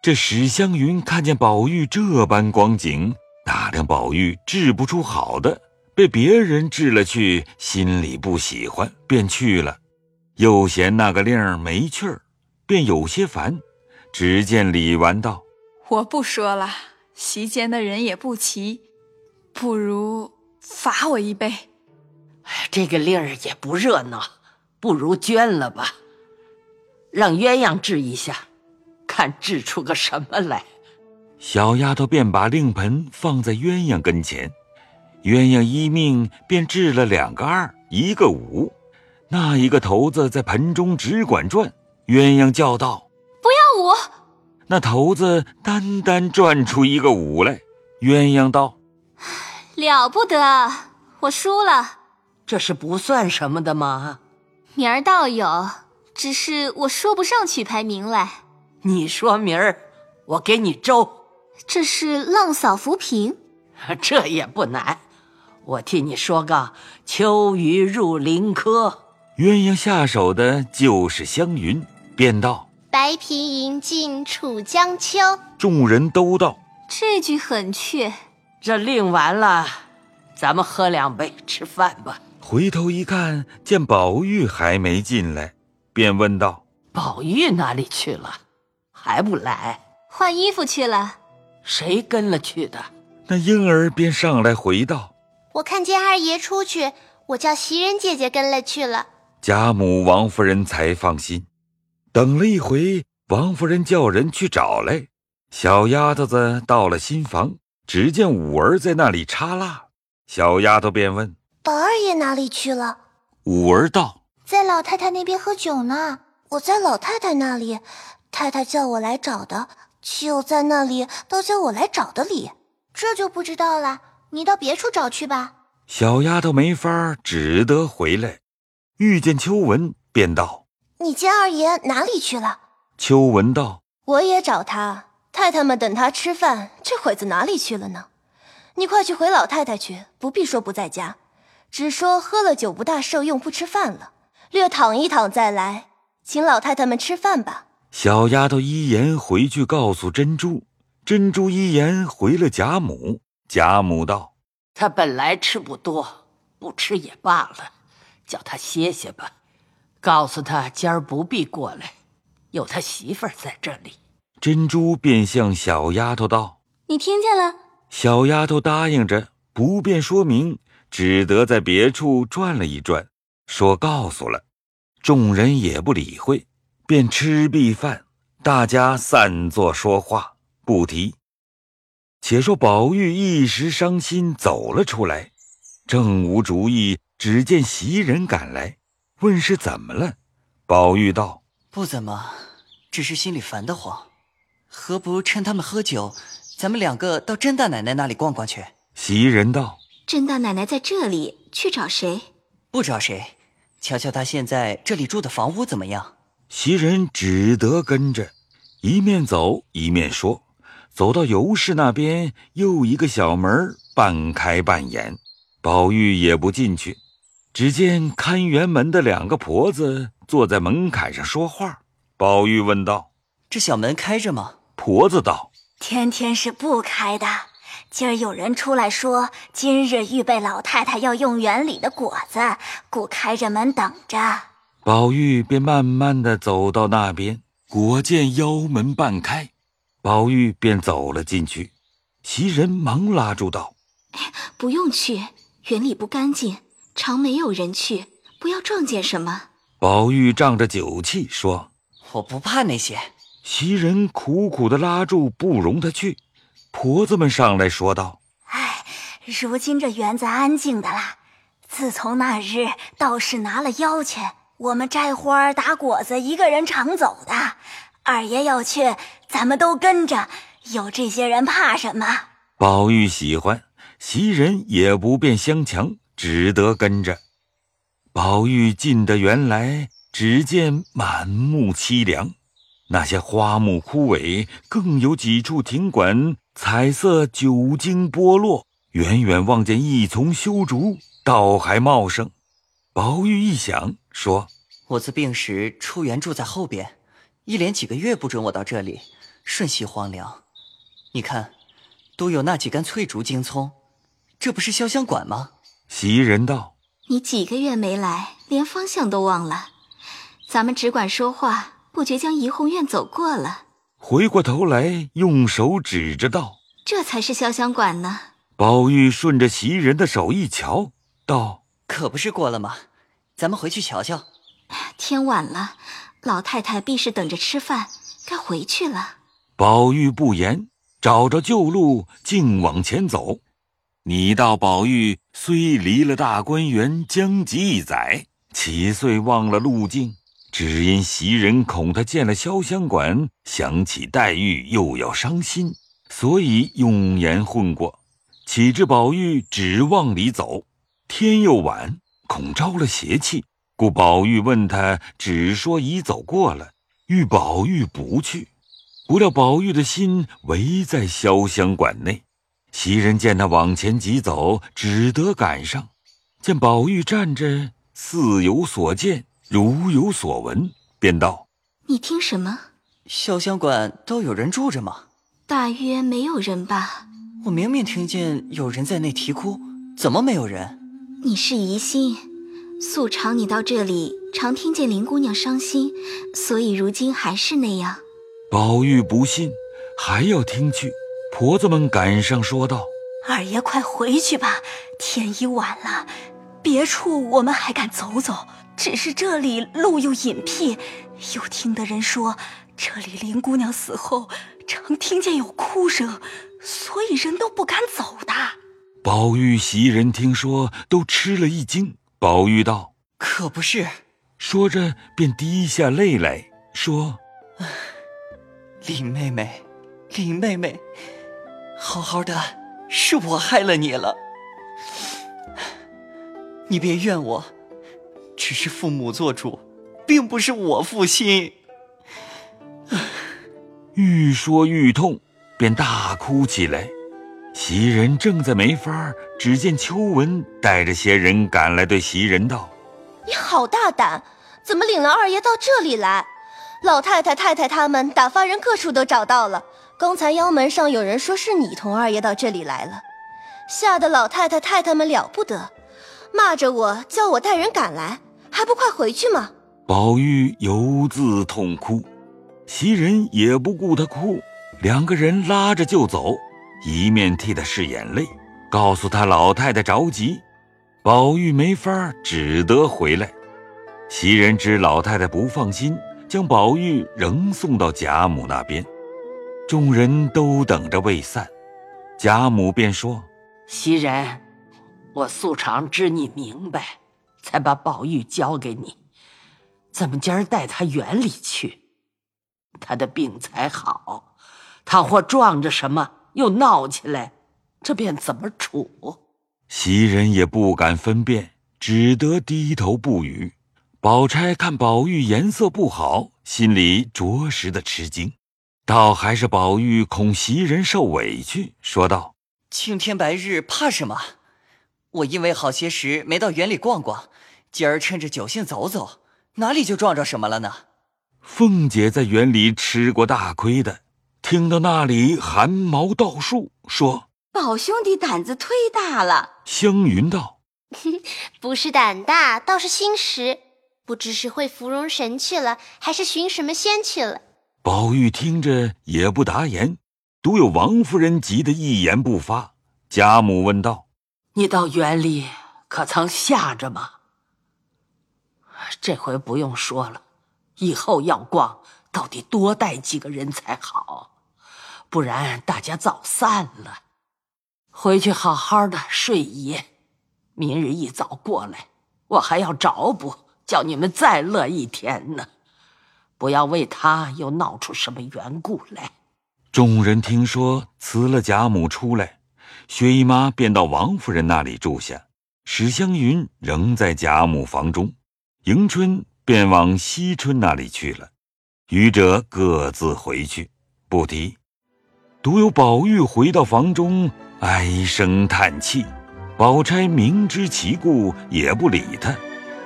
这史湘云看见宝玉这般光景，打量宝玉治不出好的，被别人治了去，心里不喜欢，便去了。又嫌那个令儿没趣儿，便有些烦。只见李纨道：“我不说了，席间的人也不齐，不如罚我一杯。这个令儿也不热闹，不如捐了吧。让鸳鸯治一下，看治出个什么来。”小丫头便把令盆放在鸳鸯跟前，鸳鸯一命便掷了两个二，一个五。那一个头子在盆中只管转，鸳鸯叫道。不要五，那头子单单转出一个五来。鸳鸯道：“了不得，我输了。这是不算什么的吗？明儿倒有，只是我说不上取牌名来。你说明儿，我给你周。这是浪扫浮萍，这也不难。我替你说个秋雨入林柯。鸳鸯下手的就是湘云，便道。”白瓶银尽楚江秋，众人都道这句很确。这令完了，咱们喝两杯，吃饭吧。回头一看，见宝玉还没进来，便问道：“宝玉哪里去了？还不来？换衣服去了。谁跟了去的？”那婴儿便上来回道：“我看见二爷出去，我叫袭人姐姐跟了去了。”贾母、王夫人才放心。等了一回，王夫人叫人去找来。小丫头子到了新房，只见五儿在那里插蜡。小丫头便问：“宝二爷哪里去了？”五儿道：“在老太太那边喝酒呢。我在老太太那里，太太叫我来找的。就在那里，都叫我来找的里，这就不知道了。你到别处找去吧。”小丫头没法，只得回来。遇见秋文，便道。你见二爷哪里去了？秋文道：“我也找他，太太们等他吃饭，这会子哪里去了呢？你快去回老太太去，不必说不在家，只说喝了酒不大受用，不吃饭了，略躺一躺再来，请老太太们吃饭吧。”小丫头依言回去告诉珍珠，珍珠依言回了贾母。贾母道：“他本来吃不多，不吃也罢了，叫他歇歇吧。”告诉他今儿不必过来，有他媳妇儿在这里。珍珠便向小丫头道：“你听见了？”小丫头答应着，不便说明，只得在别处转了一转，说告诉了。众人也不理会，便吃毕饭，大家散坐说话，不提。且说宝玉一时伤心，走了出来，正无主意，只见袭人赶来。问是怎么了？宝玉道：“不怎么，只是心里烦得慌。何不趁他们喝酒，咱们两个到甄大奶奶那里逛逛去？”袭人道：“甄大奶奶在这里，去找谁？不找谁，瞧瞧她现在这里住的房屋怎么样？”袭人只得跟着，一面走一面说。走到尤氏那边，又一个小门半开半掩，宝玉也不进去。只见看园门的两个婆子坐在门槛上说话。宝玉问道：“这小门开着吗？”婆子道：“天天是不开的。今儿有人出来说，今日预备老太太要用园里的果子，故开着门等着。”宝玉便慢慢的走到那边，果见腰门半开，宝玉便走了进去。袭人忙拉住道：“不用去，园里不干净。”常没有人去，不要撞见什么。宝玉仗着酒气说：“我不怕那些。”袭人苦苦的拉住，不容他去。婆子们上来说道：“哎，如今这园子安静的啦。自从那日道士拿了妖钱，我们摘花打果子，一个人常走的。二爷要去，咱们都跟着。有这些人怕什么？”宝玉喜欢，袭人也不便相强。只得跟着宝玉进得园来，只见满目凄凉，那些花木枯萎，更有几处亭馆彩色久经剥落。远远望见一丛修竹，倒还茂盛。宝玉一想，说：“我自病时出园住在后边，一连几个月不准我到这里，瞬息荒凉。你看，都有那几根翠竹荆葱，这不是潇湘馆吗？袭人道：“你几个月没来，连方向都忘了。咱们只管说话，不觉将怡红院走过了。”回过头来，用手指着道：“这才是潇湘馆呢。”宝玉顺着袭人的手一瞧，道：“可不是过了吗？咱们回去瞧瞧。”天晚了，老太太必是等着吃饭，该回去了。宝玉不言，找着旧路，径往前走。你道宝玉虽离了大观园将近一载，七岁忘了路径，只因袭人恐他见了潇湘馆，想起黛玉又要伤心，所以用言混过。岂知宝玉只往里走，天又晚，恐招了邪气。故宝玉问他，只说已走过了，欲宝玉不去。不料宝玉的心围在潇湘馆内。袭人见他往前急走，只得赶上。见宝玉站着，似有所见，如有所闻，便道：“你听什么？潇湘馆都有人住着吗？大约没有人吧。我明明听见有人在内啼哭，怎么没有人？你是疑心。”素常你到这里，常听见林姑娘伤心，所以如今还是那样。宝玉不信，还要听去。婆子们赶上说道：“二爷快回去吧，天已晚了。别处我们还敢走走，只是这里路又隐僻，又听得人说这里林姑娘死后，常听见有哭声，所以人都不敢走的。”宝玉、袭人听说，都吃了一惊。宝玉道：“可不是。”说着便滴下泪来说：“林妹妹，林妹妹，好好的，是我害了你了。你别怨我，只是父母做主，并不是我负心。”愈说愈痛，便大哭起来。袭人正在没法，只见秋纹带着些人赶来，对袭人道：“你好大胆，怎么领了二爷到这里来？老太太、太太他们打发人各处都找到了，刚才腰门上有人说是你同二爷到这里来了，吓得老太太、太太们了不得，骂着我，叫我带人赶来，还不快回去吗？”宝玉犹自痛哭，袭人也不顾他哭，两个人拉着就走。一面替他拭眼泪，告诉他老太太着急，宝玉没法，只得回来。袭人知老太太不放心，将宝玉仍送到贾母那边。众人都等着未散，贾母便说：“袭人，我素常知你明白，才把宝玉交给你。怎么今儿带他园里去？他的病才好，他或撞着什么？”又闹起来，这便怎么处？袭人也不敢分辨，只得低头不语。宝钗看宝玉颜色不好，心里着实的吃惊，倒还是宝玉恐袭人受委屈，说道：“青天白日怕什么？我因为好些时没到园里逛逛，今儿趁着酒兴走走，哪里就撞着什么了呢？”凤姐在园里吃过大亏的。听到那里，寒毛倒竖，说：“宝兄弟胆子忒大了。”湘云道：“ 不是胆大，倒是心实。不知是会芙蓉神去了，还是寻什么仙去了。”宝玉听着也不答言，独有王夫人急得一言不发。贾母问道：“你到园里可曾吓着吗？这回不用说了，以后要逛，到底多带几个人才好。”不然大家早散了，回去好好的睡一夜，明日一早过来，我还要找补，叫你们再乐一天呢。不要为他又闹出什么缘故来。众人听说辞了贾母出来，薛姨妈便到王夫人那里住下，史湘云仍在贾母房中，迎春便往惜春那里去了，余者各自回去，不提。独有宝玉回到房中，唉声叹气。宝钗明知其故，也不理他，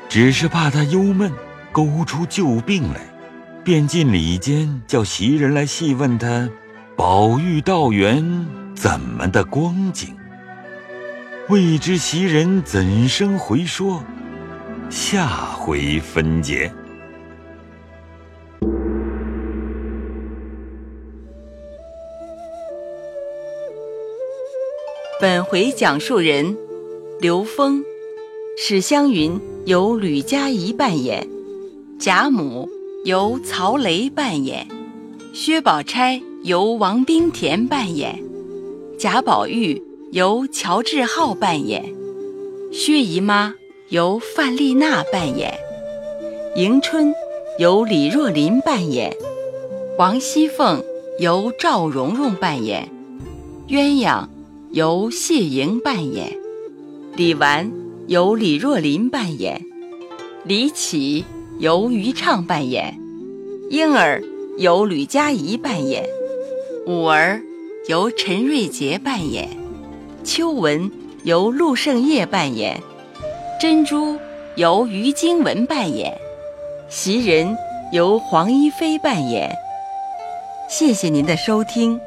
只是怕他忧闷，勾出旧病来。便进里间叫袭人来细问他宝玉道园怎么的光景。未知袭人怎生回说？下回分解。本回讲述人：刘峰，史湘云由吕佳怡扮演，贾母由曹雷扮演，薛宝钗由王冰田扮演，贾宝玉由乔治浩扮演，薛姨妈由范丽娜扮演，迎春由李若琳扮演，王熙凤由赵蓉蓉扮演，鸳鸯。由谢莹扮演，李纨由李若琳扮演，李绮由于畅扮演，婴儿由吕佳怡扮演，五儿由陈瑞杰扮演，秋纹由陆胜业扮演，珍珠由于金文扮演，袭人由黄一飞扮演。谢谢您的收听。